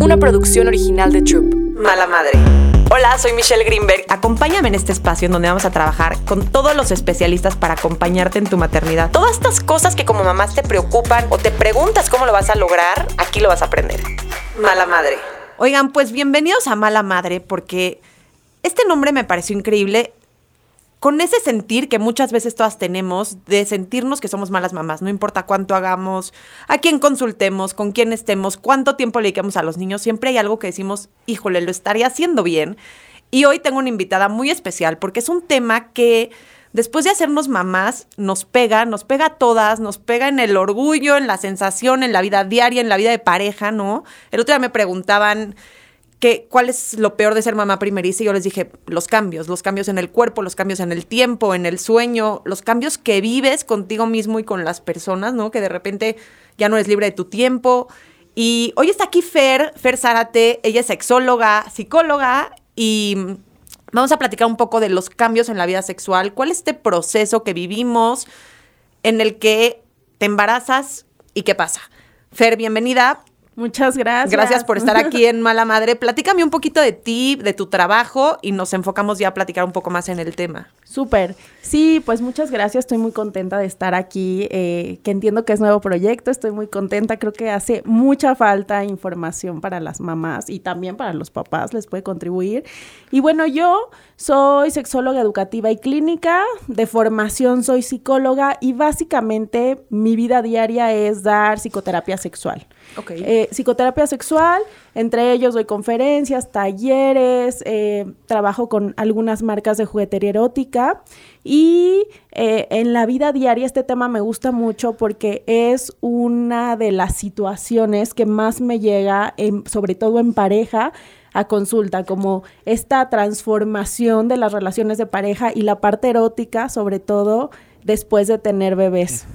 una producción original de Troop. Mala Madre. Hola, soy Michelle Greenberg. Acompáñame en este espacio en donde vamos a trabajar con todos los especialistas para acompañarte en tu maternidad. Todas estas cosas que como mamás te preocupan o te preguntas cómo lo vas a lograr, aquí lo vas a aprender. Mala Madre. Oigan, pues bienvenidos a Mala Madre porque este nombre me pareció increíble con ese sentir que muchas veces todas tenemos de sentirnos que somos malas mamás, no importa cuánto hagamos, a quién consultemos, con quién estemos, cuánto tiempo le dediquemos a los niños, siempre hay algo que decimos, híjole, lo estaría haciendo bien. Y hoy tengo una invitada muy especial porque es un tema que después de hacernos mamás nos pega, nos pega a todas, nos pega en el orgullo, en la sensación, en la vida diaria, en la vida de pareja, ¿no? El otro día me preguntaban cuál es lo peor de ser mamá primeriza y yo les dije los cambios, los cambios en el cuerpo, los cambios en el tiempo, en el sueño, los cambios que vives contigo mismo y con las personas, ¿no? Que de repente ya no eres libre de tu tiempo. Y hoy está aquí Fer, Fer Zárate, ella es sexóloga, psicóloga y vamos a platicar un poco de los cambios en la vida sexual, cuál es este proceso que vivimos en el que te embarazas y qué pasa. Fer, bienvenida. Muchas gracias. Gracias por estar aquí en Mala Madre. Platícame un poquito de ti, de tu trabajo y nos enfocamos ya a platicar un poco más en el tema. Súper. Sí, pues muchas gracias. Estoy muy contenta de estar aquí, eh, que entiendo que es nuevo proyecto. Estoy muy contenta. Creo que hace mucha falta información para las mamás y también para los papás. Les puede contribuir. Y bueno, yo soy sexóloga educativa y clínica. De formación soy psicóloga y básicamente mi vida diaria es dar psicoterapia sexual. Eh, psicoterapia sexual, entre ellos doy conferencias, talleres, eh, trabajo con algunas marcas de juguetería erótica y eh, en la vida diaria este tema me gusta mucho porque es una de las situaciones que más me llega, sobre todo en pareja, a consulta, como esta transformación de las relaciones de pareja y la parte erótica, sobre todo después de tener bebés.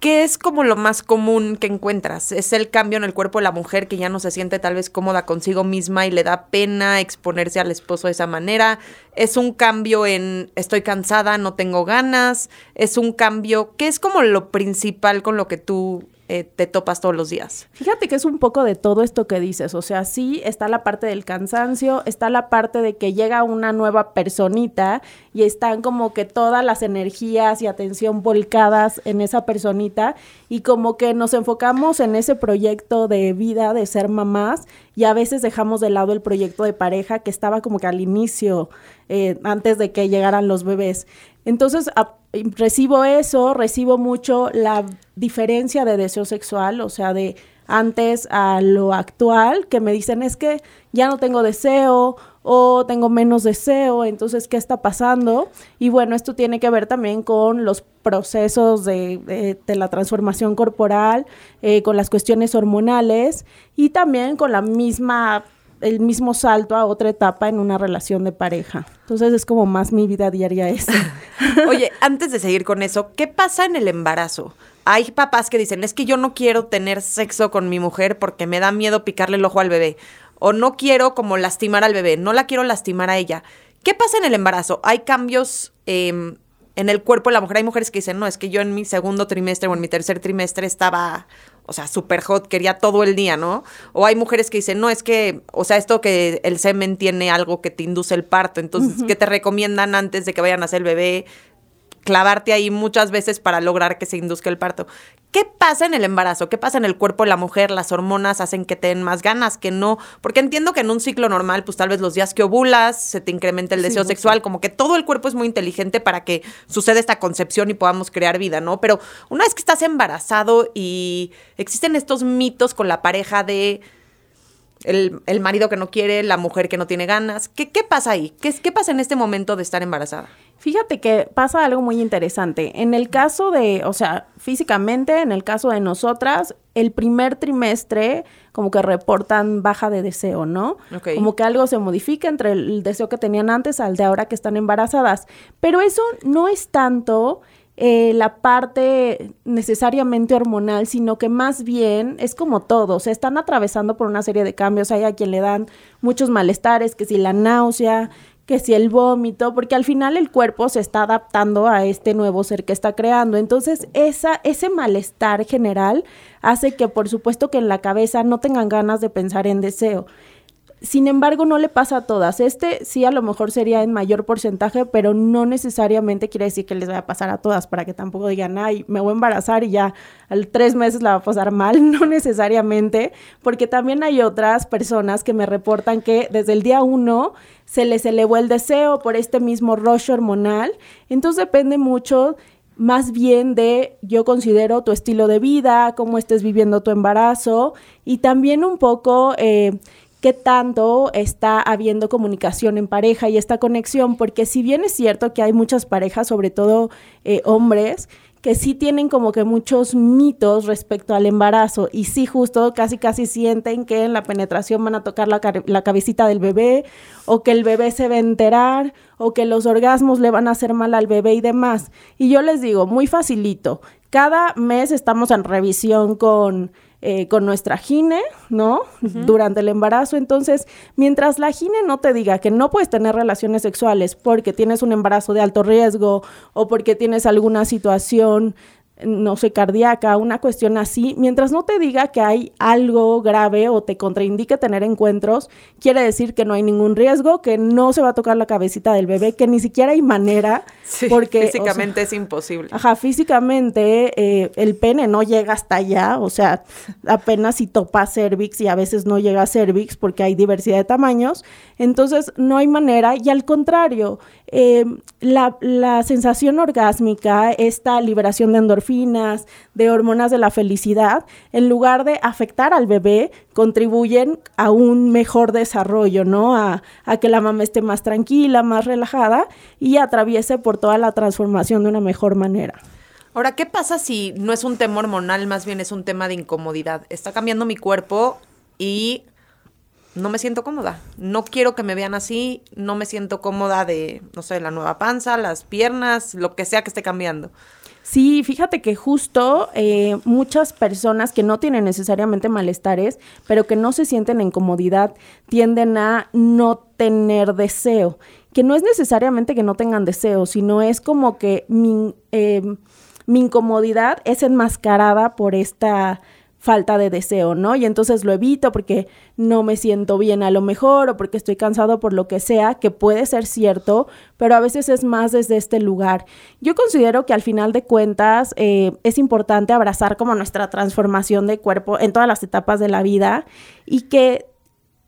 ¿Qué es como lo más común que encuentras? ¿Es el cambio en el cuerpo de la mujer que ya no se siente tal vez cómoda consigo misma y le da pena exponerse al esposo de esa manera? ¿Es un cambio en estoy cansada, no tengo ganas? ¿Es un cambio? ¿Qué es como lo principal con lo que tú eh, te topas todos los días. Fíjate que es un poco de todo esto que dices, o sea, sí está la parte del cansancio, está la parte de que llega una nueva personita y están como que todas las energías y atención volcadas en esa personita y como que nos enfocamos en ese proyecto de vida de ser mamás y a veces dejamos de lado el proyecto de pareja que estaba como que al inicio, eh, antes de que llegaran los bebés. Entonces, recibo eso, recibo mucho la diferencia de deseo sexual, o sea, de antes a lo actual, que me dicen es que ya no tengo deseo o tengo menos deseo, entonces, ¿qué está pasando? Y bueno, esto tiene que ver también con los procesos de, la transformación corporal, eh, con las cuestiones hormonales y también con la misma el mismo salto a otra etapa en una relación de pareja. Entonces es como más mi vida diaria eso. Oye, antes de seguir con eso, ¿qué pasa en el embarazo? Hay papás que dicen, es que yo no quiero tener sexo con mi mujer porque me da miedo picarle el ojo al bebé. O no quiero como lastimar al bebé, no la quiero lastimar a ella. ¿Qué pasa en el embarazo? ¿Hay cambios em, en el cuerpo de la mujer? Hay mujeres que dicen, no, es que yo en mi segundo trimestre o en mi tercer trimestre estaba o sea, súper hot, quería todo el día, ¿no? O hay mujeres que dicen, no, es que, o sea, esto que el semen tiene algo que te induce el parto, entonces, ¿qué te recomiendan antes de que vayan a hacer el bebé? clavarte ahí muchas veces para lograr que se induzca el parto. ¿Qué pasa en el embarazo? ¿Qué pasa en el cuerpo de la mujer? Las hormonas hacen que te den más ganas, que no. Porque entiendo que en un ciclo normal, pues tal vez los días que ovulas, se te incrementa el deseo sexual, como que todo el cuerpo es muy inteligente para que suceda esta concepción y podamos crear vida, ¿no? Pero una vez que estás embarazado y existen estos mitos con la pareja de el, marido que no quiere, la mujer que no tiene ganas. ¿Qué, qué pasa ahí? ¿Qué, ¿Qué pasa en este momento de estar embarazada? Fíjate que pasa algo muy interesante. En el caso de, o sea, físicamente, en el caso de nosotras, el primer trimestre como que reportan baja de deseo, ¿no? Como que algo se modifica entre el deseo que tenían antes al de ahora que están embarazadas. Pero eso no es tanto eh, la parte necesariamente hormonal, sino que más bien es como todo, se están atravesando por una serie de cambios, hay a quien le dan muchos malestares, que si la náusea, que si el vómito, porque al final el cuerpo se está adaptando a este nuevo ser que está creando. Entonces, esa, ese malestar general hace que, por supuesto, que en la cabeza no tengan ganas de pensar en deseo. Sin embargo, no le pasa a todas. Este sí a lo mejor sería en mayor porcentaje, pero no necesariamente quiere decir que les vaya a pasar a todas para que tampoco digan, ay, me voy a embarazar y ya al tres meses la va a pasar mal. No necesariamente, porque también hay otras personas que me reportan que desde el día uno se les elevó el deseo por este mismo rush hormonal. Entonces depende mucho más bien de, yo considero, tu estilo de vida, cómo estés viviendo tu embarazo y también un poco... Eh, qué tanto está habiendo comunicación en pareja y esta conexión, porque si bien es cierto que hay muchas parejas, sobre todo eh, hombres, que sí tienen como que muchos mitos respecto al embarazo y sí justo casi casi sienten que en la penetración van a tocar la, la, cabecita del bebé o que el bebé se va a enterar o que los orgasmos le van a hacer mal al bebé y demás. Y yo les digo, muy facilito, cada mes estamos en revisión con eh, con nuestra gine, ¿no? Durante el embarazo. Entonces, mientras la gine no te diga que no puedes tener relaciones sexuales porque tienes un embarazo de alto riesgo o porque tienes alguna situación no sé, cardíaca, una cuestión así, mientras no te diga que hay algo grave o te contraindique tener encuentros, quiere decir que no hay ningún riesgo, que no se va a tocar la cabecita del bebé, que ni siquiera hay manera, porque físicamente es imposible. Ajá, físicamente eh, el pene no llega hasta allá, o sea, apenas si topa cervix y a veces no llega a cervix porque hay diversidad de tamaños, entonces no hay manera y al contrario, eh, la, la sensación orgásmica, esta liberación de endorfinas, de hormonas de la felicidad, en lugar de afectar al bebé, contribuyen a un mejor desarrollo, ¿no? A, a que la mamá esté más tranquila, más relajada y atraviese por toda la transformación de una mejor manera. Ahora, ¿qué pasa si no es un tema hormonal, más bien es un tema de incomodidad? Está cambiando mi cuerpo y no me siento cómoda. No quiero que me vean así, no me siento cómoda de, no sé, la nueva panza, las piernas, lo que sea que esté cambiando. Sí, fíjate que justo eh, muchas personas que no tienen necesariamente malestares, pero que no se sienten en comodidad, tienden a no tener deseo. Que no es necesariamente que no tengan deseo, sino es como que mi, eh, mi incomodidad es enmascarada por esta falta de deseo, ¿no? Y entonces lo evito porque no me siento bien a lo mejor o porque estoy cansado por lo que sea, que puede ser cierto, pero a veces es más desde este lugar. Yo considero que al final de cuentas eh, es importante abrazar como nuestra transformación de cuerpo en todas las etapas de la vida y que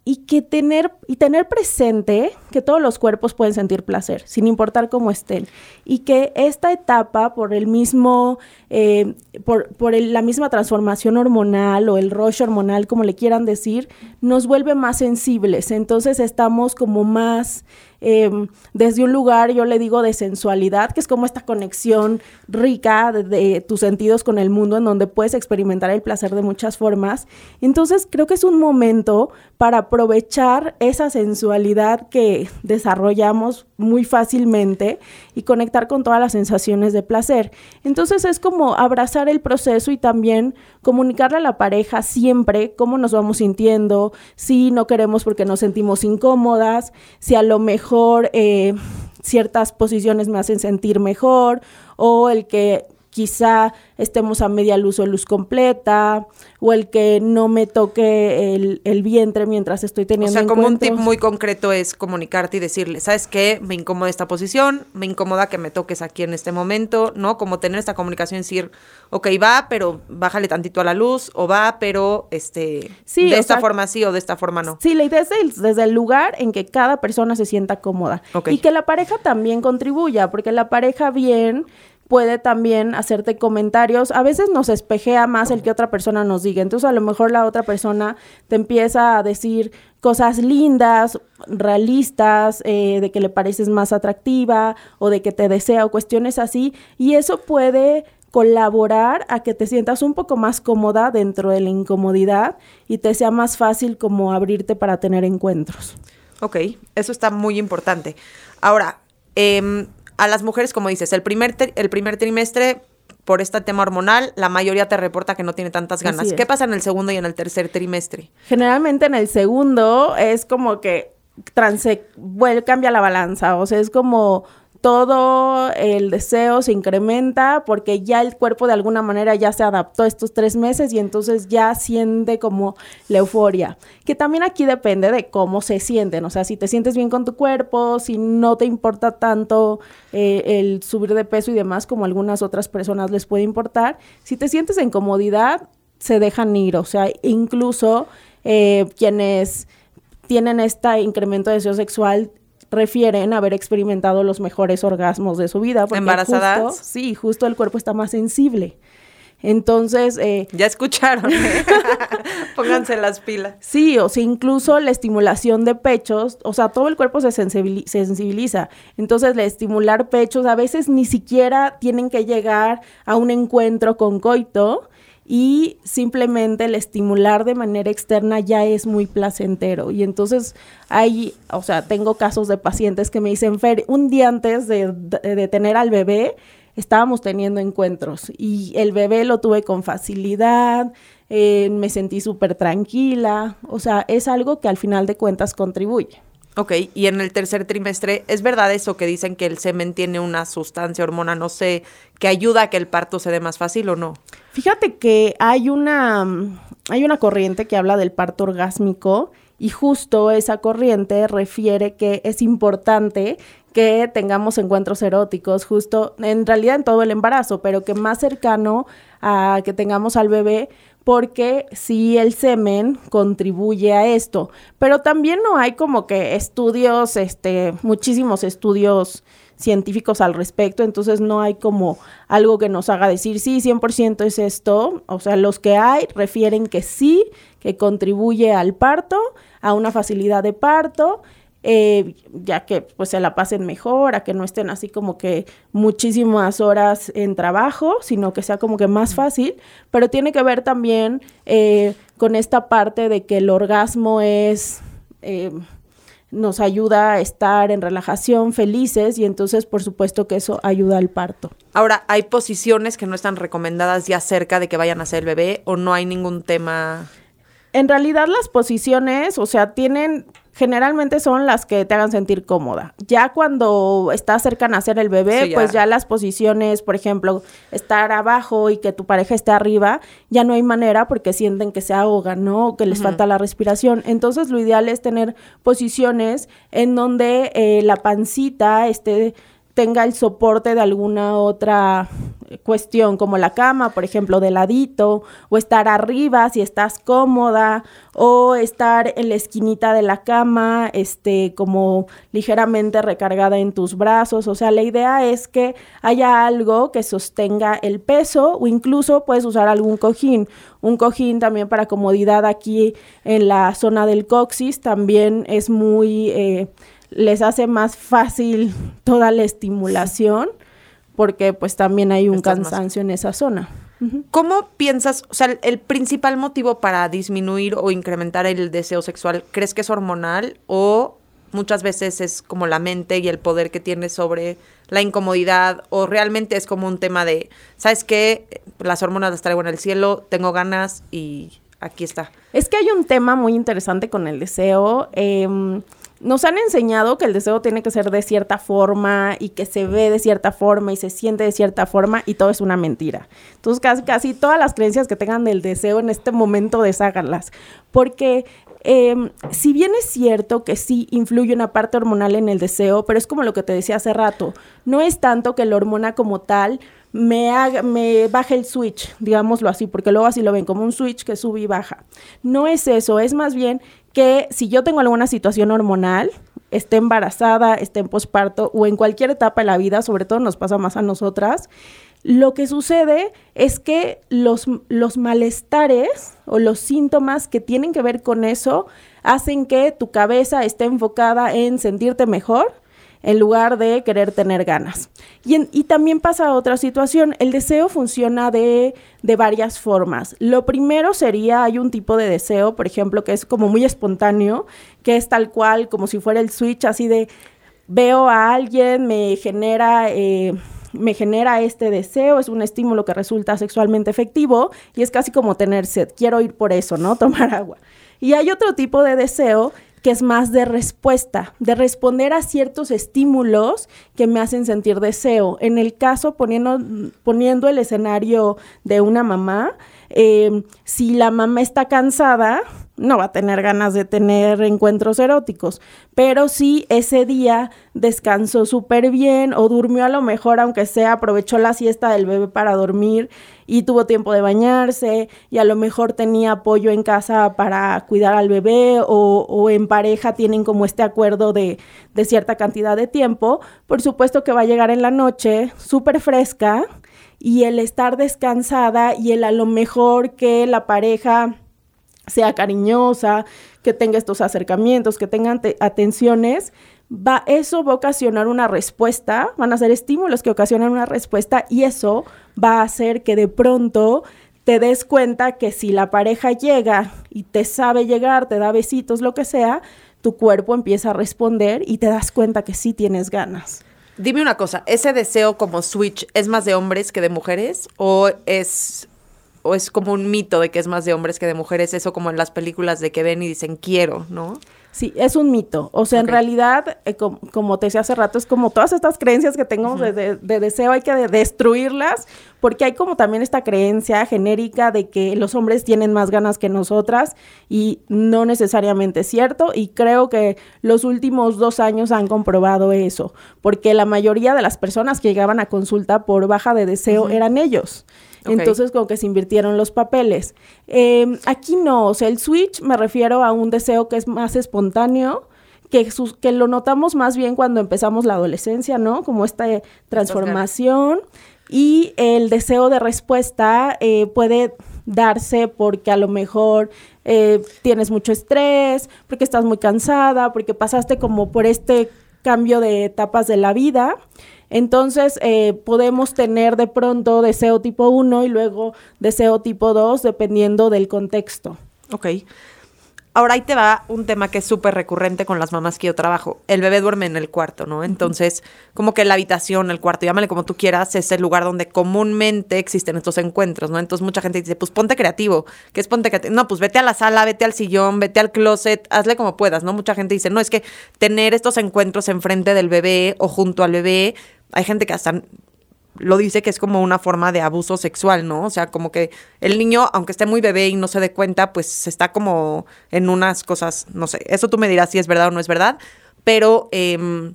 y que tener y tener presente que todos los cuerpos pueden sentir placer sin importar cómo estén y que esta etapa por el mismo eh, por, por la misma transformación hormonal o el rush hormonal como le quieran decir nos vuelve más sensibles entonces estamos como más Em, desde un lugar, yo le digo, de sensualidad, que es como esta conexión rica de, tus sentidos con el mundo, en donde puedes experimentar el placer de muchas formas. Entonces, creo que es un momento para aprovechar esa sensualidad que desarrollamos muy fácilmente y conectar con todas las sensaciones de placer. Entonces, es como abrazar el proceso y también comunicarle a la pareja siempre cómo nos vamos sintiendo, si no queremos porque nos sentimos incómodas, si a lo mejor eh, ciertas posiciones me hacen sentir mejor o el que quizá estemos a media luz o luz completa, o el que no me toque el, vientre mientras estoy teniendo O sea, como un tip muy concreto es comunicarte y decirle, ¿sabes qué? Me incomoda esta posición, me incomoda que me toques aquí en este momento, ¿no? Como tener esta comunicación y decir, ok, va, pero bájale tantito a la luz, o va, pero este, sí, de esta forma sí o de esta forma no. Sí, la idea es desde el lugar en que cada persona se sienta cómoda. Y que la pareja también contribuya, porque la pareja bien puede también hacerte comentarios. A veces nos espejea más el que otra persona nos diga. Entonces a lo mejor la otra persona te empieza a decir cosas lindas, realistas, eh, de que le pareces más atractiva o de que te desea o cuestiones así. Y eso puede colaborar a que te sientas un poco más cómoda dentro de la incomodidad y te sea más fácil como abrirte para tener encuentros. Ok, eso está muy importante. Ahora, eh, a las mujeres, como dices, el primer, el primer trimestre, por este tema hormonal, la mayoría te reporta que no tiene tantas ganas. ¿Qué pasa en el segundo y en el tercer trimestre? Generalmente en el segundo es como que transe, vuelve, cambia la balanza, o sea, es como todo el deseo se incrementa porque ya el cuerpo de alguna manera ya se adaptó estos tres meses y entonces ya siente como la euforia. Que también aquí depende de cómo se sienten, o sea, si te sientes bien con tu cuerpo, si no te importa tanto eh, el subir de peso y demás como algunas otras personas les puede importar, si te sientes en comodidad, se dejan ir, o sea, incluso eh, quienes tienen este incremento de deseo sexual refieren a haber experimentado los mejores orgasmos de su vida. ¿Embarazadas? sí, justo el cuerpo está más sensible. Entonces... Eh, ya escucharon. ¿eh? Pónganse las pilas. Sí, o sea, incluso la estimulación de pechos, o sea, todo el cuerpo se, sensibiliza. Entonces, el estimular pechos a veces ni siquiera tienen que llegar a un encuentro con coito, y simplemente el estimular de manera externa ya es muy placentero. Y entonces hay, o sea, tengo casos de pacientes que me dicen, Fer, un día antes de, tener al bebé, estábamos teniendo encuentros y el bebé lo tuve con facilidad, eh, me sentí súper tranquila, o sea, es algo que al final de cuentas contribuye. Ok, y en el tercer trimestre, ¿es verdad eso que dicen que el semen tiene una sustancia, hormona, no sé, que ayuda a que el parto se dé más fácil o no? Fíjate que hay una, hay una corriente que habla del parto orgásmico y justo esa corriente refiere que es importante que tengamos encuentros eróticos, justo en realidad en todo el embarazo, pero que más cercano a que tengamos al bebé, porque sí el semen contribuye a esto, pero también no hay como que estudios, este, muchísimos estudios científicos al respecto, entonces no hay como algo que nos haga decir sí, 100% es esto, o sea, los que hay refieren que sí, que contribuye al parto, a una facilidad de parto eh, ya que pues se la pasen mejor, a que no estén así como que muchísimas horas en trabajo, sino que sea como que más fácil, pero tiene que ver también eh, con esta parte de que el orgasmo es... Eh, nos ayuda a estar en relajación, felices, y entonces por supuesto que eso ayuda al parto. Ahora, ¿hay posiciones que no están recomendadas ya cerca de que vayan a ser el bebé o no hay ningún tema? En realidad las posiciones, o sea, tienen generalmente son las que te hagan sentir cómoda. Ya cuando estás cerca a nacer el bebé, pues ya las posiciones, por ejemplo, estar abajo y que tu pareja esté arriba, ya no hay manera porque sienten que se ahogan, ¿no? Que les falta la respiración. Entonces, lo ideal es tener posiciones en donde eh, la pancita esté tenga el soporte de alguna otra cuestión, como la cama, por ejemplo, de ladito, o estar arriba si estás cómoda, o estar en la esquinita de la cama, este, como ligeramente recargada en tus brazos. O sea, la idea es que haya algo que sostenga el peso, o incluso puedes usar algún cojín. Un cojín también para comodidad aquí en la zona del coxis también es muy eh, les hace más fácil toda la estimulación porque pues también hay un cansancio en esa zona. ¿Cómo piensas, o sea, el principal motivo para disminuir o incrementar el deseo sexual, crees que es hormonal o muchas veces es como la mente y el poder que tienes sobre la incomodidad o realmente es como un tema de, ¿sabes qué? Las hormonas las traigo en el cielo, tengo ganas y aquí está. Es que hay un tema muy interesante con el deseo. Eh, nos han enseñado que el deseo tiene que ser de cierta forma y que se ve de cierta forma y se siente de cierta forma y todo es una mentira. Entonces casi, todas las creencias que tengan del deseo en este momento desháganlas. Porque em, si bien es cierto que sí influye una parte hormonal en el deseo, pero es como lo que te decía hace rato, no es tanto que la hormona como tal me, me baje el switch, digámoslo así, porque luego así lo ven como un switch que sube y baja. No es eso, es más bien que si yo tengo alguna situación hormonal, esté embarazada, esté en posparto o en cualquier etapa de la vida, sobre todo nos pasa más a nosotras, lo que sucede es que los, los malestares o los síntomas que tienen que ver con eso hacen que tu cabeza esté enfocada en sentirte mejor en lugar de querer tener ganas. Y, también pasa otra situación, el deseo funciona de, de, varias formas. Lo primero sería, hay un tipo de deseo, por ejemplo, que es como muy espontáneo, que es tal cual, como si fuera el switch, así de veo a alguien, me genera... Eh, me genera este deseo, es un estímulo que resulta sexualmente efectivo y es casi como tener sed, quiero ir por eso, ¿no? Tomar agua. Y hay otro tipo de deseo que es más de respuesta, de responder a ciertos estímulos que me hacen sentir deseo. En el caso, poniendo, poniendo el escenario de una mamá, eh, si la mamá está cansada, no va a tener ganas de tener encuentros eróticos, pero si ese día descansó súper bien o durmió a lo mejor, aunque sea, aprovechó la siesta del bebé para dormir y tuvo tiempo de bañarse y a lo mejor tenía apoyo en casa para cuidar al bebé o, o en pareja tienen como este acuerdo de, de cierta cantidad de tiempo, por supuesto que va a llegar en la noche súper fresca y el estar descansada y el a lo mejor que la pareja sea cariñosa, que tenga estos acercamientos, que tenga atenciones, va, eso va a ocasionar una respuesta, van a ser estímulos que ocasionan una respuesta y eso va a hacer que de pronto te des cuenta que si la pareja llega y te sabe llegar, te da besitos, lo que sea, tu cuerpo empieza a responder y te das cuenta que sí tienes ganas. Dime una cosa, ¿ese deseo como switch es más de hombres que de mujeres o es o es como un mito de que es más de hombres que de mujeres, eso como en las películas de que ven y dicen quiero, ¿no? Sí, es un mito. O sea, en realidad, eh, como te decía hace rato, es como todas estas creencias que tengo de, deseo, hay que destruirlas, porque hay como también esta creencia genérica de que los hombres tienen más ganas que nosotras y no necesariamente es cierto. Y creo que los últimos dos años han comprobado eso, porque la mayoría de las personas que llegaban a consulta por baja de deseo eran ellos. Entonces, como que se invirtieron los papeles. Em, aquí no, o sea, el switch me refiero a un deseo que es más espontáneo, que, que lo notamos más bien cuando empezamos la adolescencia, ¿no? Como esta transformación. Y el deseo de respuesta eh, puede darse porque a lo mejor eh, tienes mucho estrés, porque estás muy cansada, porque pasaste como por este cambio de etapas de la vida. Entonces, eh, podemos tener de pronto deseo tipo 1 y luego deseo tipo 2, dependiendo del contexto. Ok. Ahora ahí te va un tema que es súper recurrente con las mamás que yo trabajo. El bebé duerme en el cuarto, ¿no? Entonces, como que la habitación, el cuarto, llámale como tú quieras, es el lugar donde comúnmente existen estos encuentros, ¿no? Entonces mucha gente dice, pues ponte creativo. ¿Qué es ponte creativo? No, pues vete a la sala, vete al sillón, vete al closet, hazle como puedas, ¿no? Mucha gente dice, no, es que tener estos encuentros enfrente del bebé o junto al bebé hay gente que hasta lo dice que es como una forma de abuso sexual, ¿no? O sea, como que el niño, aunque esté muy bebé y no se dé cuenta, pues está como en unas cosas, no sé, eso tú me dirás si es verdad o no es verdad, pero em,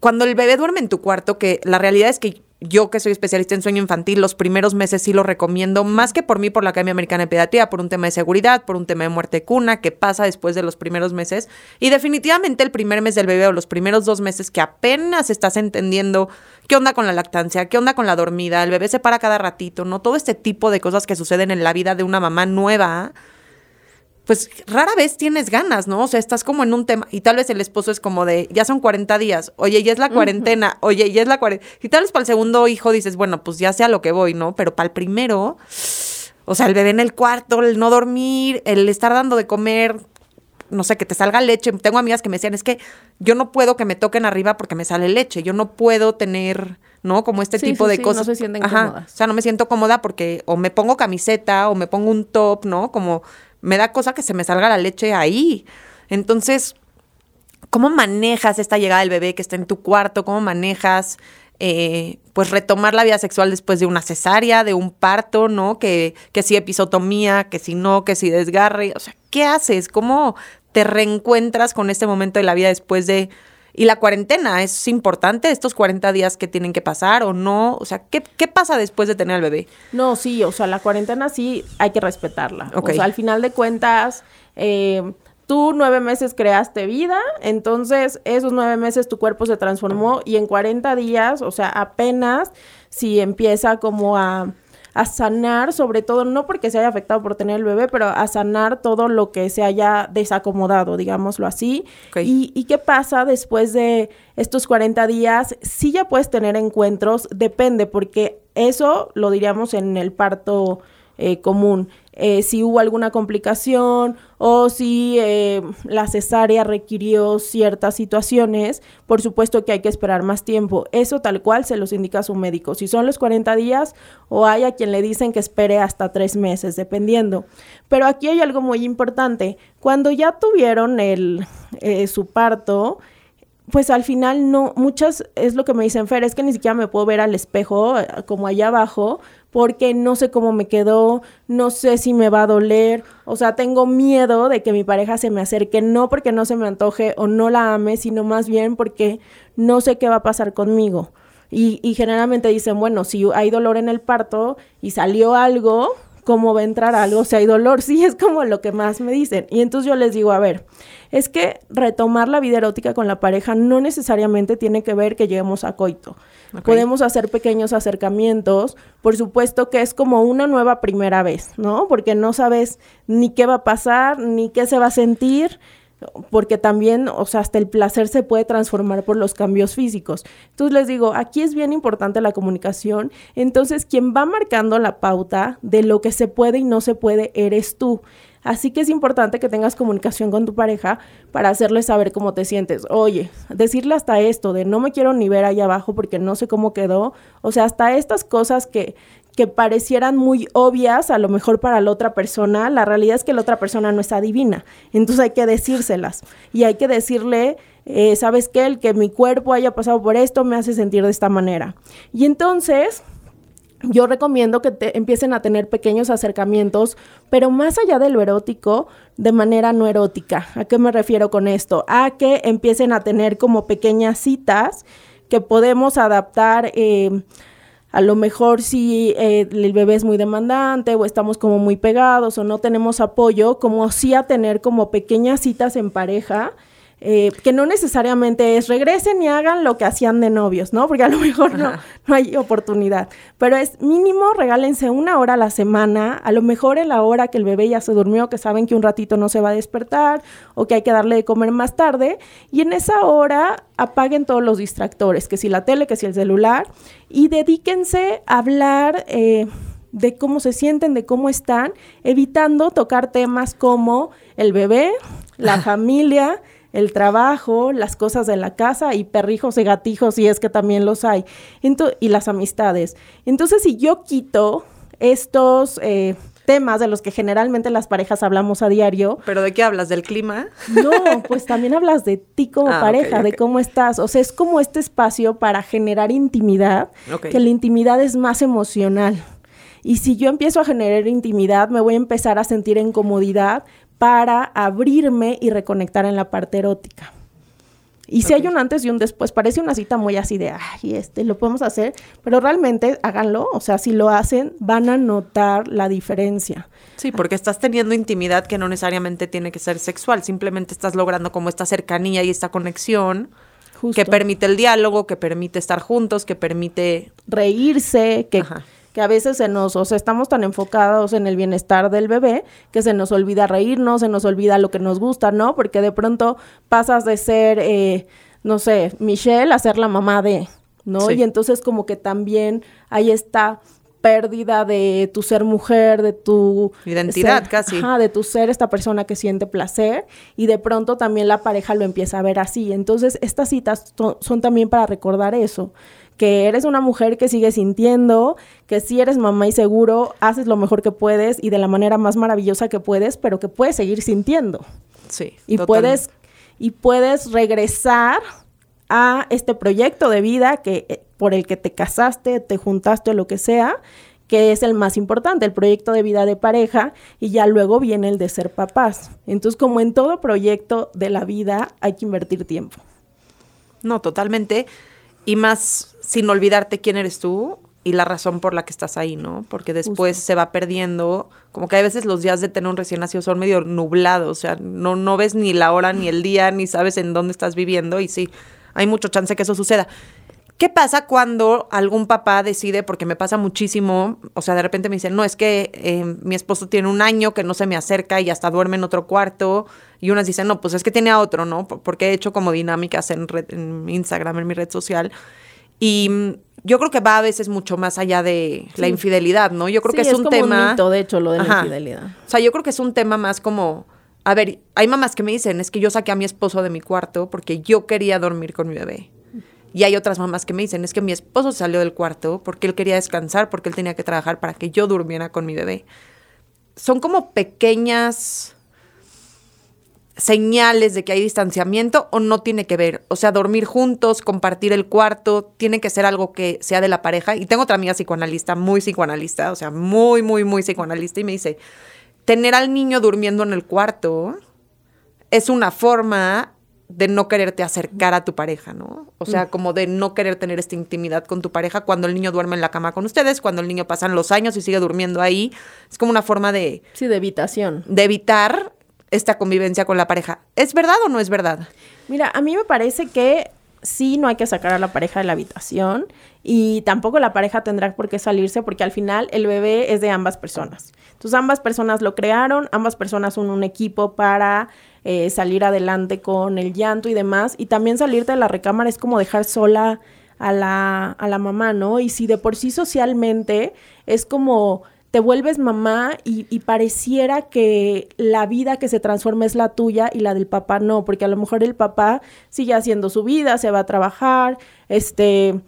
cuando el bebé duerme en tu cuarto, que la realidad es que yo que soy especialista en sueño infantil, los primeros meses sí lo recomiendo, más que por mí, por la Academia Americana de Pediatría, por un tema de seguridad, por un tema de muerte cuna, que pasa después de los primeros meses. Y definitivamente el primer mes del bebé o los primeros dos meses que apenas estás entendiendo qué onda con la lactancia, qué onda con la dormida, el bebé se para cada ratito, ¿no? Todo este tipo de cosas que suceden en la vida de una mamá nueva pues rara vez tienes ganas, ¿no? O sea, estás como en un tema y tal vez el esposo es como de, ya son 40 días, oye, ya es la cuarentena, oye, ya es la cuarentena. Y tal vez para el segundo hijo dices, bueno, pues ya sea lo que voy, ¿no? Pero para el primero, o sea, el bebé en el cuarto, el no dormir, el estar dando de comer, no sé, que te salga leche. Tengo amigas que me decían, es que yo no puedo que me toquen arriba porque me sale leche, yo no puedo tener... ¿no? Como este tipo de cosas. No se sienten cómodas. O sea, no me siento cómoda porque o me pongo camiseta o me pongo un top, ¿no? Como me da cosa que se me salga la leche ahí. Entonces, ¿cómo manejas esta llegada del bebé que está en tu cuarto? ¿Cómo manejas, eh, pues, retomar la vida sexual después de una cesárea, de un parto, ¿no? Que, que si episotomía, que si no, que si desgarre. O sea, ¿qué haces? ¿Cómo te reencuentras con este momento de la vida después de... Y la cuarentena, ¿es importante estos 40 días que tienen que pasar o no? O sea, ¿qué, pasa después de tener al bebé? No, sí, o sea, la cuarentena sí hay que respetarla. O sea, al final de cuentas, eh, tú nueve meses creaste vida, entonces esos nueve meses tu cuerpo se transformó y en 40 días, o sea, apenas si empieza como a a sanar, sobre todo, no porque se haya afectado por tener el bebé, pero a sanar todo lo que se haya desacomodado, digámoslo así. Y, ¿Y qué pasa después de estos 40 días? Si ya puedes tener encuentros, depende, porque eso lo diríamos en el parto eh, común. eh, si hubo alguna complicación o si eh, la cesárea requirió ciertas situaciones, por supuesto que hay que esperar más tiempo. Eso tal cual se los indica su médico. Si son los 40 días o hay a quien le dicen que espere hasta tres meses, dependiendo. Pero aquí hay algo muy importante. Cuando ya tuvieron el, eh, su parto, pues al final no, muchas es lo que me dicen, Fer, es que ni siquiera me puedo ver al espejo como allá abajo, porque no sé cómo me quedó, no sé si me va a doler, o sea, tengo miedo de que mi pareja se me acerque, no porque no se me antoje o no la ame, sino más bien porque no sé qué va a pasar conmigo. Y, generalmente dicen, bueno, si hay dolor en el parto y salió algo, cómo va a entrar algo si hay dolor, sí, es como lo que más me dicen. Y entonces yo les digo, a ver, es que retomar la vida erótica con la pareja no necesariamente tiene que ver que lleguemos a coito. Podemos hacer pequeños acercamientos, por supuesto que es como una nueva primera vez, ¿no? Porque no sabes ni qué va a pasar, ni qué se va a sentir porque también, o sea, hasta el placer se puede transformar por los cambios físicos. Entonces les digo, aquí es bien importante la comunicación. Entonces, quien va marcando la pauta de lo que se puede y no se puede, eres tú. Así que es importante que tengas comunicación con tu pareja para hacerle saber cómo te sientes. Oye, decirle hasta esto de no me quiero ni ver ahí abajo porque no sé cómo quedó. O sea, hasta estas cosas que, que parecieran muy obvias a lo mejor para la otra persona, la realidad es que la otra persona no es adivina. Entonces hay que decírselas y hay que decirle, eh, ¿sabes qué? El que mi cuerpo haya pasado por esto me hace sentir de esta manera. Y entonces yo recomiendo que te empiecen a tener pequeños acercamientos, pero más allá de lo erótico, de manera no erótica. ¿A qué me refiero con esto? A que empiecen a tener como pequeñas citas que podemos adaptar. Eh, a lo mejor si eh, el bebé es muy demandante o estamos como muy pegados o no tenemos apoyo, como sí a tener como pequeñas citas en pareja eh, que no necesariamente es regresen y hagan lo que hacían de novios, ¿no? Porque a lo mejor no, no hay oportunidad. Pero es mínimo, regálense una hora a la semana, a lo mejor en la hora que el bebé ya se durmió, que saben que un ratito no se va a despertar o que hay que darle de comer más tarde. Y en esa hora apaguen todos los distractores, que si la tele, que si el celular, y dedíquense a hablar. Eh, de cómo se sienten, de cómo están, evitando tocar temas como el bebé, la familia, el trabajo, las cosas de la casa y perrijos y gatijos, si es que también los hay, y las amistades. Entonces, si yo quito estos eh, temas de los que generalmente las parejas hablamos a diario. ¿Pero de qué hablas? ¿Del clima? No, pues también hablas de ti como ah, pareja, de cómo estás. O sea, es como este espacio para generar intimidad, que la intimidad es más emocional. Y si yo empiezo a generar intimidad, me voy a empezar a sentir en comodidad para abrirme y reconectar en la parte erótica. Y si hay un antes y un después, parece una cita muy así de, ay, este, lo podemos hacer, pero realmente háganlo, o sea, si lo hacen, van a notar la diferencia. Sí, porque estás teniendo intimidad que no necesariamente tiene que ser sexual, simplemente estás logrando como esta cercanía y esta conexión que permite el diálogo, que permite estar juntos, que permite reírse, que que a veces se nos, o sea, estamos tan enfocados en el bienestar del bebé que se nos olvida reírnos, se nos olvida lo que nos gusta, ¿no? Porque de pronto pasas de ser, eh, no sé, Michelle a ser la mamá de, ¿no? Y entonces como que también hay esta pérdida de tu ser mujer, de tu identidad casi. Ajá, de tu ser esta persona que siente placer y de pronto también la pareja lo empieza a ver así. Entonces, estas citas son también para recordar eso, que eres una mujer que sigue sintiendo, que si eres mamá y seguro haces lo mejor que puedes y de la manera más maravillosa que puedes, pero que puedes seguir sintiendo. Sí. Y puedes y puedes regresar a este proyecto de vida que eh, por el que te casaste, te juntaste o lo que sea, que es el más importante, el proyecto de vida de pareja, y ya luego viene el de ser papás. Entonces, como en todo proyecto de la vida, hay que invertir tiempo. No, totalmente. Y más sin olvidarte quién eres tú y la razón por la que estás ahí, ¿no? Porque después se va perdiendo, como que a veces los días de tener un recién nacido son medio nublados, o sea, no, no ves ni la hora ni el día, ni sabes en dónde estás viviendo y sí, hay mucho chance que eso suceda. ¿Qué pasa cuando algún papá decide, porque me pasa muchísimo, o sea, de repente me dicen, no, es que eh, mi esposo tiene un año que no se me acerca y hasta duerme en otro cuarto, y unas dicen, no, pues es que tiene a otro, ¿no? Porque he hecho como dinámicas en, en Instagram, en mi red social, Y mm, yo creo que va a veces mucho más allá de la infidelidad, ¿no? Yo creo Sí, que es, un como tema... Un mito, de hecho, lo de la Ajá. infidelidad. O sea, yo creo que es un tema más como, a ver, hay mamás que me dicen, es que yo saqué a mi esposo de mi cuarto porque yo quería dormir con mi bebé. Y hay otras mamás que me dicen, es que mi esposo salió del cuarto porque él quería descansar, porque él tenía que trabajar para que yo durmiera con mi bebé. Son como pequeñas señales de que hay distanciamiento o no tiene que ver. O sea, dormir juntos, compartir el cuarto, tiene que ser algo que sea de la pareja. Y tengo otra amiga psicoanalista, muy psicoanalista, o sea, muy, muy, muy psicoanalista, y me dice, tener al niño durmiendo en el cuarto es una forma de no quererte acercar a tu pareja, ¿no? O sea, como de no querer tener esta intimidad con tu pareja cuando el niño duerme en la cama con ustedes, cuando el niño pasan los años y sigue durmiendo ahí. Es como una forma de, Sí, de evitación. de evitar esta convivencia con la pareja. ¿Es verdad o no es verdad? Mira, a mí me parece que sí no hay que sacar a la pareja de la habitación y tampoco la pareja tendrá por qué salirse porque al final el bebé es de ambas personas. Entonces ambas personas lo crearon, ambas personas son un equipo para eh, salir adelante con el llanto y demás y también salirte de la recámara es como dejar sola a la, a la mamá, ¿no? Y si de por sí socialmente es como te vuelves mamá y, y pareciera que la vida que se transforma es la tuya y la del papá no, porque a lo mejor el papá sigue haciendo su vida, se va a trabajar, este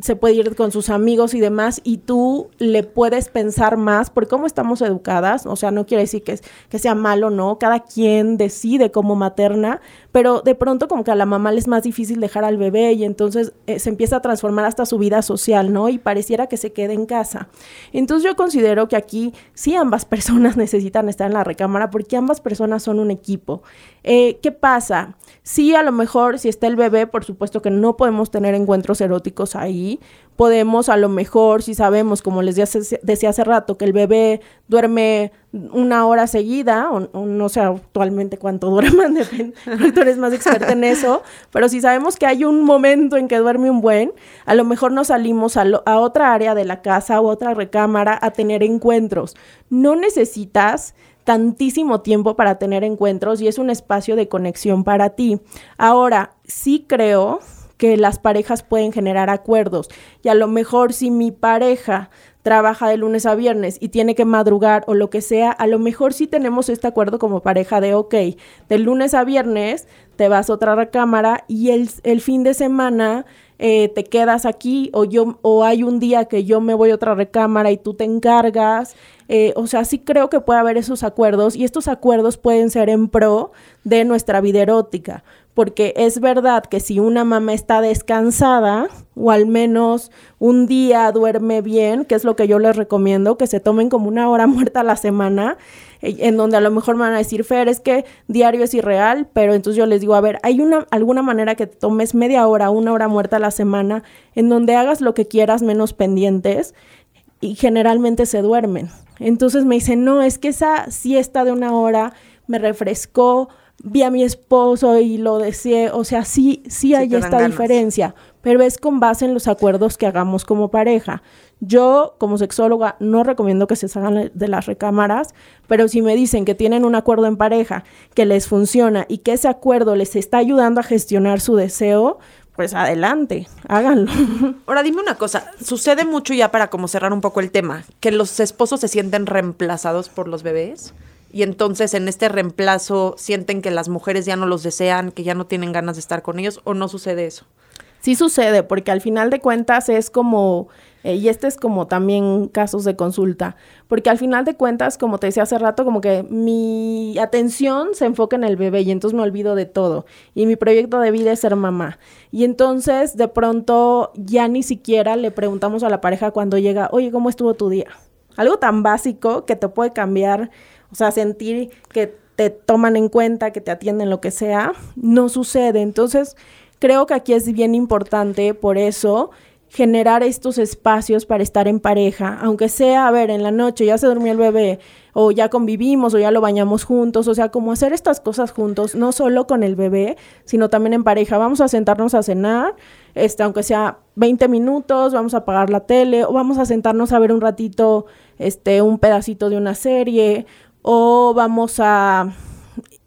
se puede ir con sus amigos y demás, y tú le puedes pensar más por cómo estamos educadas, o sea, no quiere decir que, que sea malo, ¿no? Cada quien decide como materna, pero de pronto como que a la mamá le es más difícil dejar al bebé y entonces eh, se empieza a transformar hasta su vida social, ¿no? Y pareciera que se quede en casa. Entonces yo considero que aquí sí ambas personas necesitan estar en la recámara porque ambas personas son un equipo. Eh, ¿Qué pasa? Sí, a lo mejor si está el bebé, por supuesto que no podemos tener encuentros eróticos ahí. Podemos a lo mejor, si sabemos, como les decía, decía hace rato, que el bebé duerme una hora seguida, o, o no sé actualmente cuánto duerman, tú eres más experta en eso, pero si sabemos que hay un momento en que duerme un buen, a lo mejor nos salimos a, lo- a otra área de la casa o otra recámara a tener encuentros. No necesitas tantísimo tiempo para tener encuentros y es un espacio de conexión para ti. Ahora, sí creo que las parejas pueden generar acuerdos y a lo mejor si mi pareja trabaja de lunes a viernes y tiene que madrugar o lo que sea, a lo mejor sí tenemos este acuerdo como pareja de, ok, de lunes a viernes te vas a otra recámara y el, el fin de semana eh, te quedas aquí o yo o hay un día que yo me voy a otra recámara y tú te encargas. Eh, o sea, sí creo que puede haber esos acuerdos y estos acuerdos pueden ser en pro de nuestra vida erótica. Porque es verdad que si una mamá está descansada o al menos un día duerme bien, que es lo que yo les recomiendo, que se tomen como una hora muerta a la semana, eh, en donde a lo mejor me van a decir, Fer, es que diario es irreal, pero entonces yo les digo, a ver, hay una, alguna manera que tomes media hora, una hora muerta a la semana, en donde hagas lo que quieras menos pendientes y generalmente se duermen. Entonces me dicen, no, es que esa siesta de una hora me refrescó, vi a mi esposo y lo deseé, o sea, sí, sí hay te dan esta diferencia, pero es con base en los acuerdos que hagamos como pareja. Yo, como sexóloga, no recomiendo que se salgan de las recámaras, pero si me dicen que tienen un acuerdo en pareja, que les funciona y que ese acuerdo les está ayudando a gestionar su deseo, pues adelante, háganlo. Ahora dime una cosa, sucede mucho ya para como cerrar un poco el tema, que los esposos se sienten reemplazados por los bebés y entonces en este reemplazo sienten que las mujeres ya no los desean, que ya no tienen ganas de estar con ellos o no sucede eso. Sí sucede, porque al final de cuentas es como, eh, y este es como también casos de consulta, porque al final de cuentas, como te decía hace rato, como que mi atención se enfoca en el bebé y entonces me olvido de todo. Y mi proyecto de vida es ser mamá. Y entonces de pronto ya ni siquiera le preguntamos a la pareja cuando llega, oye, ¿cómo estuvo tu día? Algo tan básico que te puede cambiar, o sea, sentir que te toman en cuenta, que te atienden, lo que sea, no sucede. Entonces, creo que aquí es bien importante, por eso, generar estos espacios para estar en pareja, aunque sea, a ver, en la noche ya se durmió el bebé, o ya convivimos, o ya lo bañamos juntos, o sea, como hacer estas cosas juntos, no solo con el bebé, sino también en pareja. Vamos a sentarnos a cenar, este, aunque sea 20 minutos, vamos a apagar la tele, o vamos a sentarnos a ver un ratito, este, un pedacito de una serie, o vamos a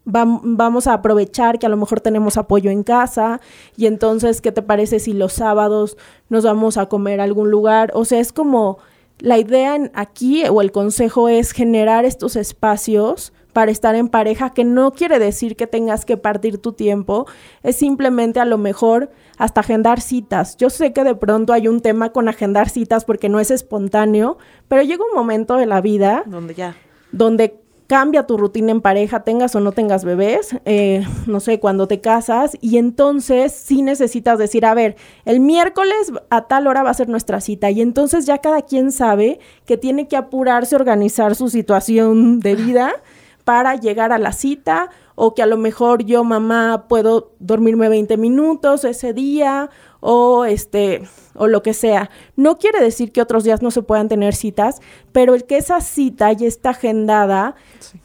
vamos a aprovechar que a lo mejor tenemos apoyo en casa y entonces, ¿qué te parece si los sábados nos vamos a comer a algún lugar? O sea, es como la idea aquí o el consejo es generar estos espacios para estar en pareja, que no quiere decir que tengas que partir tu tiempo, es simplemente a lo mejor hasta agendar citas. Yo sé que de pronto hay un tema con agendar citas porque no es espontáneo, pero llega un momento de la vida donde ya donde cambia tu rutina en pareja, tengas o no tengas bebés, eh, no sé, cuando te casas, y entonces sí necesitas decir, a ver, el miércoles a tal hora va a ser nuestra cita, y entonces ya cada quien sabe que tiene que apurarse, organizar su situación de vida para llegar a la cita o que a lo mejor yo mamá puedo dormirme 20 minutos ese día o este o lo que sea. No quiere decir que otros días no se puedan tener citas, pero el que esa cita ya está agendada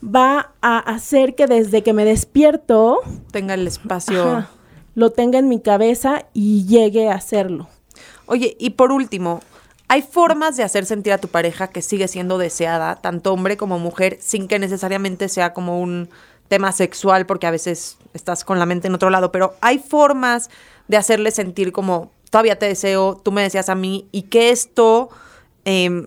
va a hacer que desde que me despierto tenga el espacio lo tenga en mi cabeza y llegue a hacerlo. Oye, y por último, hay formas de hacer sentir a tu pareja que sigue siendo deseada, tanto hombre como mujer, sin que necesariamente sea como un tema sexual, porque a veces estás con la mente en otro lado, pero hay formas de hacerle sentir como todavía te deseo, tú me deseas a mí, y que esto em,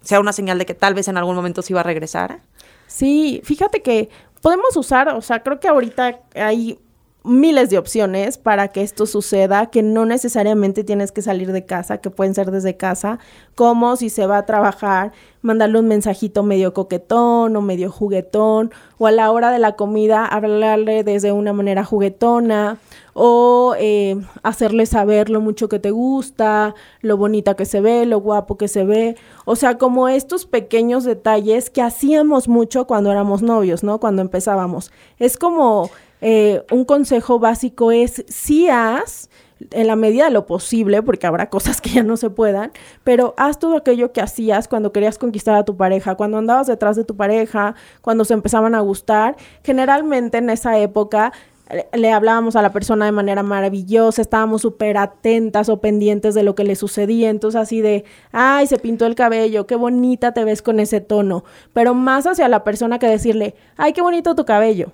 sea una señal de que tal vez en algún momento sí va a regresar. Sí, fíjate que podemos usar, o sea, creo que ahorita hay miles de opciones para que esto suceda, que no necesariamente tienes que salir de casa, que pueden ser desde casa, como si se va a trabajar, mandarle un mensajito medio coquetón o medio juguetón, o a la hora de la comida hablarle desde una manera juguetona, o eh, hacerle saber lo mucho que te gusta, lo bonita que se ve, lo guapo que se ve, o sea, como estos pequeños detalles que hacíamos mucho cuando éramos novios, ¿no? Cuando empezábamos. Es como eh, un consejo básico es si haz en la medida de lo posible, porque habrá cosas que ya no se puedan, pero haz todo aquello que hacías cuando querías conquistar a tu pareja, cuando andabas detrás de tu pareja, cuando se empezaban a gustar. Generalmente en esa época eh, le hablábamos a la persona de manera maravillosa, estábamos súper atentas o pendientes de lo que le sucedía, entonces así de, ay, se pintó el cabello, qué bonita te ves con ese tono, pero más hacia la persona que decirle, ay, qué bonito tu cabello.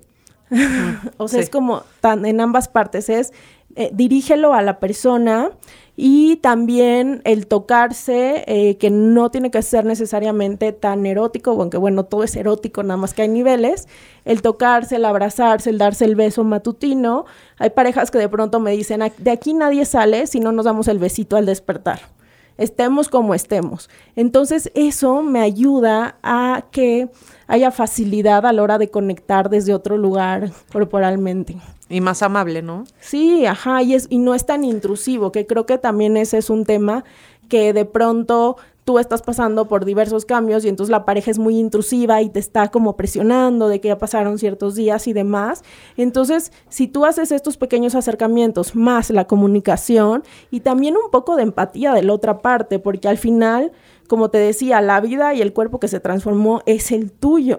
o sea, es como tan en ambas partes, es eh, dirígelo a la persona y también el tocarse, eh, que no tiene que ser necesariamente tan erótico, aunque bueno, todo es erótico, nada más que hay niveles, el tocarse, el abrazarse, el darse el beso matutino. Hay parejas que de pronto me dicen, de aquí nadie sale si no nos damos el besito al despertar estemos como estemos. Entonces eso me ayuda a que haya facilidad a la hora de conectar desde otro lugar corporalmente. Y más amable, ¿no? Sí, ajá, y, es, y no es tan intrusivo, que creo que también ese es un tema que de pronto tú estás pasando por diversos cambios y entonces la pareja es muy intrusiva y te está como presionando de que ya pasaron ciertos días y demás. Entonces, si tú haces estos pequeños acercamientos más la comunicación y también un poco de empatía de la otra parte, porque al final, como te decía, la vida y el cuerpo que se transformó es el tuyo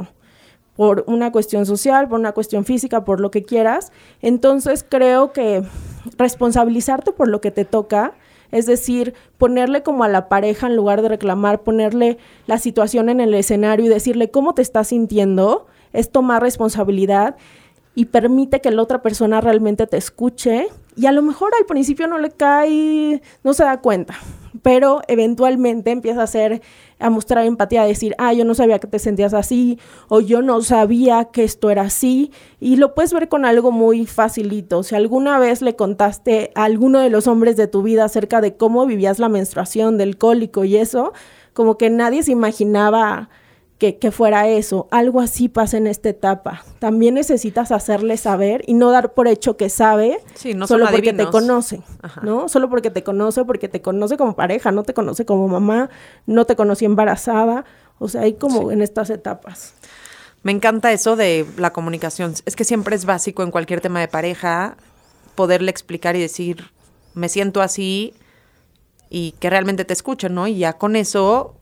por una cuestión social, por una cuestión física, por lo que quieras. Entonces creo que responsabilizarte por lo que te toca es decir, ponerle como a la pareja en lugar de reclamar, ponerle la situación en el escenario y decirle cómo te estás sintiendo, es tomar responsabilidad y permite que la otra persona realmente te escuche y a lo mejor al principio no le cae, no se da cuenta, pero eventualmente empieza a hacer, a mostrar empatía, a decir, ah, yo no sabía que te sentías así, o yo no sabía que esto era así, y lo puedes ver con algo muy facilito. Si alguna vez le contaste a alguno de los hombres de tu vida acerca de cómo vivías la menstruación, del cólico y eso, como que nadie se imaginaba que, fuera eso. Algo así pasa en esta etapa. También necesitas hacerle saber y no dar por hecho que sabe solo porque te conoce, ¿no? Solo porque te conoce, porque te conoce como pareja, no te conoce como mamá, no te conoce embarazada. O sea, hay como en estas etapas. Me encanta eso de la comunicación. Es que siempre es básico en cualquier tema de pareja poderle explicar y decir, me siento así y que realmente te escuchen, ¿no? Y ya con eso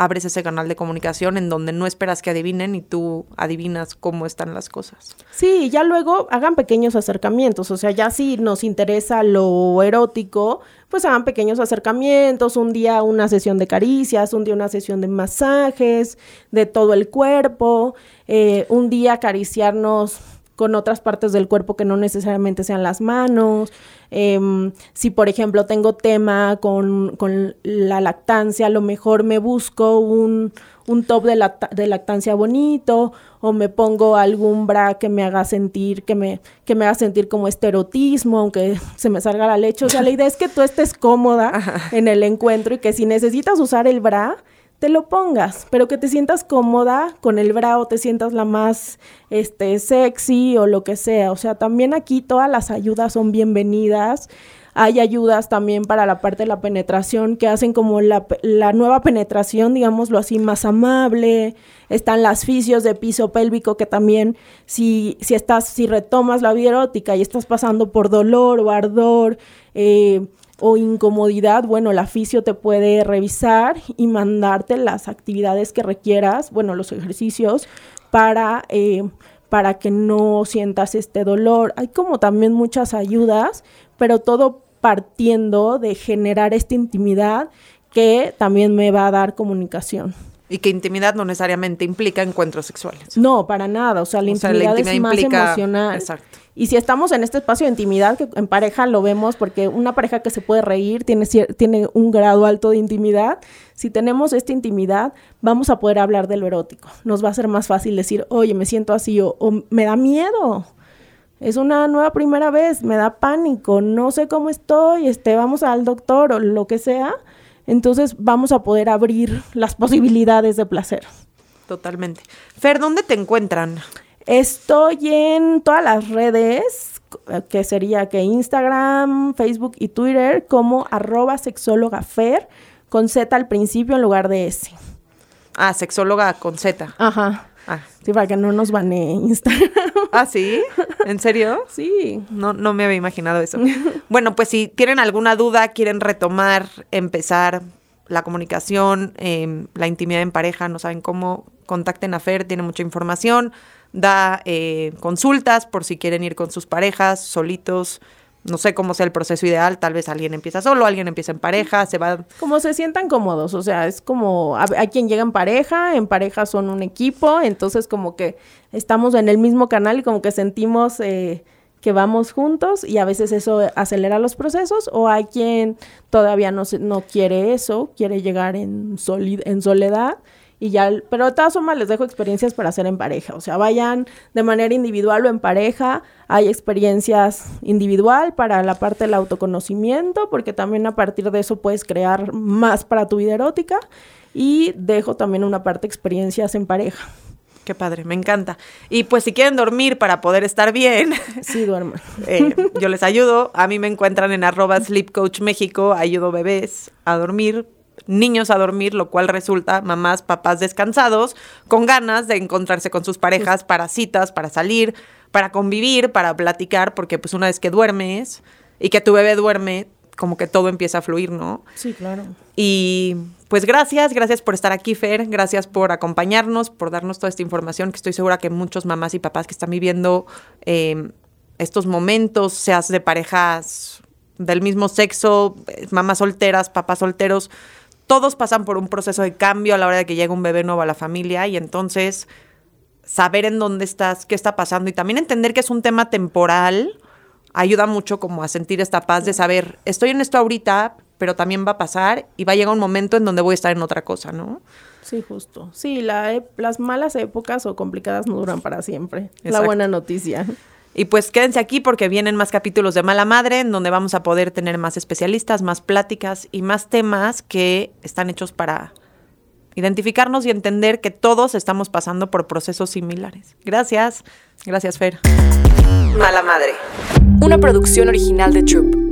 abres ese canal de comunicación en donde no esperas que adivinen y tú adivinas cómo están las cosas. Sí, ya luego hagan pequeños acercamientos, o sea, ya si nos interesa lo erótico, pues hagan pequeños acercamientos, un día una sesión de caricias, un día una sesión de masajes, de todo el cuerpo, eh, un día acariciarnos con otras partes del cuerpo que no necesariamente sean las manos. Em, si, por ejemplo, tengo tema con, con, la lactancia, a lo mejor me busco un, un top de, de, lactancia bonito o me pongo algún bra que me haga sentir, que me, que me haga sentir como esterotismo, aunque se me salga la leche. O sea, la idea es que tú estés cómoda en el encuentro y que si necesitas usar el bra, te lo pongas, pero que te sientas cómoda con el bra o te sientas la más este, sexy o lo que sea. O sea, también aquí todas las ayudas son bienvenidas. Hay ayudas también para la parte de la penetración que hacen como la, nueva penetración, digámoslo así, más amable. Están las fisios de piso pélvico que también si, si estás, si retomas la vida erótica y estás pasando por dolor o ardor, eh, o incomodidad, bueno, la fisio te puede revisar y mandarte las actividades que requieras, bueno, los ejercicios para, eh, para que no sientas este dolor. Hay como también muchas ayudas, pero todo partiendo de generar esta intimidad que también me va a dar comunicación. Y que intimidad no necesariamente implica encuentros sexuales. No, para nada. O sea, la, intimidad, es más emocional. Exacto. Y si estamos en este espacio de intimidad, que en pareja lo vemos, porque una pareja que se puede reír tiene, tiene un grado alto de intimidad. Si tenemos esta intimidad, vamos a poder hablar de lo erótico. Nos va a ser más fácil decir, oye, me siento así o, o me da miedo. Es una nueva primera vez, me da pánico, no sé cómo estoy, este, vamos al doctor o lo que sea entonces vamos a poder abrir las posibilidades de placer. Totalmente. Fer, ¿dónde te encuentran? Estoy en todas las redes, que sería que Instagram, Facebook y Twitter, como arroba sexóloga Fer, con Z al principio en lugar de S. Ah, sexóloga con Z. Ajá. Ah. Sí, para que no nos banee Instagram. ¿Ah, sí? ¿En serio? Sí. No, no me había imaginado eso. Bueno, pues si tienen alguna duda, quieren retomar, empezar la comunicación, em, la intimidad en pareja, no saben cómo, contacten a Fer, tiene mucha información, da eh, consultas por si quieren ir con sus parejas, solitos, no sé cómo sea el proceso ideal, tal vez alguien empieza solo, alguien empieza en pareja, se va... Como se sientan cómodos, o sea, es como, hay quien llega en pareja, en pareja son un equipo, entonces como que estamos en el mismo canal y como que sentimos eh, que vamos juntos y a veces eso acelera los procesos, o hay quien todavía no, no quiere eso, quiere llegar en, en soledad y ya, pero de todas formas les dejo experiencias para hacer en pareja, o sea, vayan de manera individual o en pareja, hay experiencias individual para la parte del autoconocimiento, porque también a partir de eso puedes crear más para tu vida erótica y dejo también una parte experiencias en pareja. Qué padre, me encanta. Y pues si quieren dormir para poder estar bien, sí, duerman. Eh, yo les ayudo. A mí me encuentran en arroba Sleep Coach México, ayudo bebés a dormir niños a dormir, lo cual resulta mamás, papás descansados, con ganas de encontrarse con sus parejas para citas, para salir, para convivir, para platicar, porque pues una vez que duermes y que tu bebé duerme, como que todo empieza a fluir, ¿no? Sí, claro. Y pues gracias, gracias por estar aquí, Fer, gracias por acompañarnos, por darnos toda esta información, que estoy segura que muchos mamás y papás que están viviendo eh, estos momentos, seas de parejas del mismo sexo, mamás solteras, papás solteros, todos pasan por un proceso de cambio a la hora de que llega un bebé nuevo a la familia y entonces saber en dónde estás, qué está pasando y también entender que es un tema temporal ayuda mucho como a sentir esta paz de saber, estoy en esto ahorita, pero también va a pasar y va a llegar un momento en donde voy a estar en otra cosa, ¿no? Sí, justo. Sí, la, las malas épocas o complicadas no duran para siempre. La buena noticia. Y pues quédense aquí porque vienen más capítulos de Mala Madre, en donde vamos a poder tener más especialistas, más pláticas y más temas que están hechos para identificarnos y entender que todos estamos pasando por procesos similares. Gracias. Gracias, Fer. Mala Madre. Una producción original de Troop.